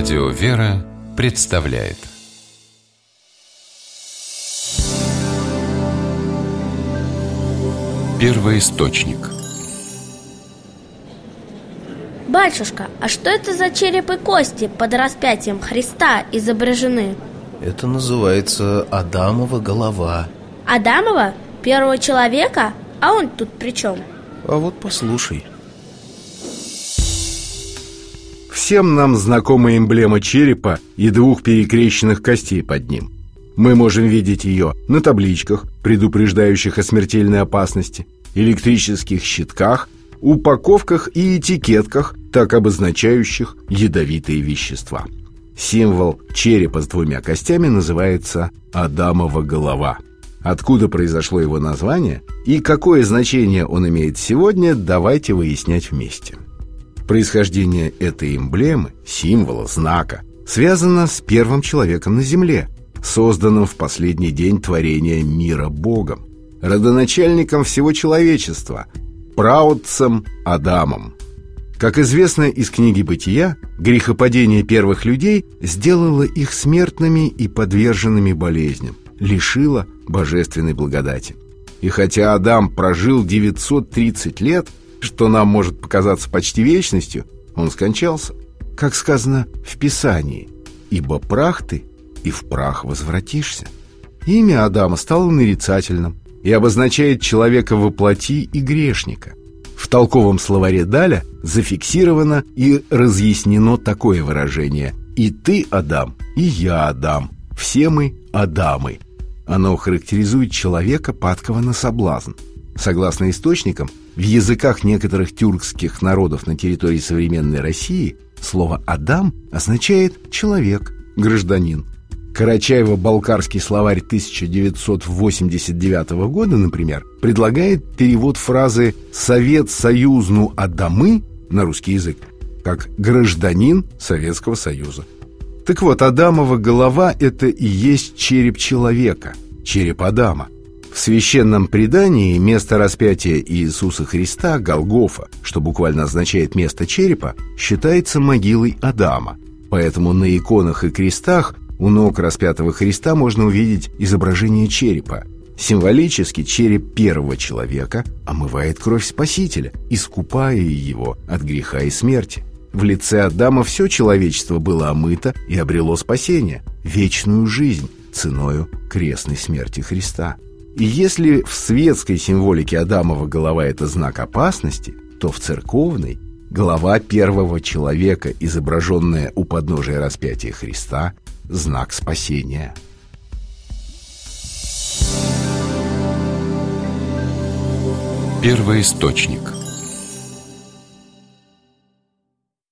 Радио «Вера» представляет Первый источник Батюшка, а что это за череп и кости под распятием Христа изображены? Это называется Адамова голова Адамова? Первого человека? А он тут при чем? А вот послушай Всем нам знакома эмблема черепа и двух перекрещенных костей под ним. Мы можем видеть ее на табличках, предупреждающих о смертельной опасности, электрических щитках, упаковках и этикетках, так обозначающих ядовитые вещества. Символ черепа с двумя костями называется Адамова голова. Откуда произошло его название и какое значение он имеет сегодня, давайте выяснять вместе. Происхождение этой эмблемы, символа, знака, связано с первым человеком на Земле, созданным в последний день творения мира Богом, родоначальником всего человечества, праотцем Адамом. Как известно из книги «Бытия», грехопадение первых людей сделало их смертными и подверженными болезням, лишило божественной благодати. И хотя Адам прожил 930 лет – что нам может показаться почти вечностью, он скончался. Как сказано в Писании, «Ибо прах ты, и в прах возвратишься». Имя Адама стало нарицательным и обозначает человека во плоти и грешника. В толковом словаре Даля зафиксировано и разъяснено такое выражение «И ты, Адам, и я, Адам, все мы Адамы». Оно характеризует человека, падкого на соблазн. Согласно источникам, в языках некоторых тюркских народов на территории современной России слово «Адам» означает «человек», «гражданин». Карачаево-Балкарский словарь 1989 года, например, предлагает перевод фразы «Совет Союзну Адамы» на русский язык как «гражданин Советского Союза». Так вот, Адамова голова – это и есть череп человека, череп Адама – священном предании место распятия Иисуса Христа, Голгофа, что буквально означает место черепа, считается могилой Адама. Поэтому на иконах и крестах у ног распятого Христа можно увидеть изображение черепа. Символически череп первого человека омывает кровь Спасителя, искупая его от греха и смерти. В лице Адама все человечество было омыто и обрело спасение, вечную жизнь, ценою крестной смерти Христа. И если в светской символике Адамова голова – это знак опасности, то в церковной – голова первого человека, изображенная у подножия распятия Христа – знак спасения. Первый источник –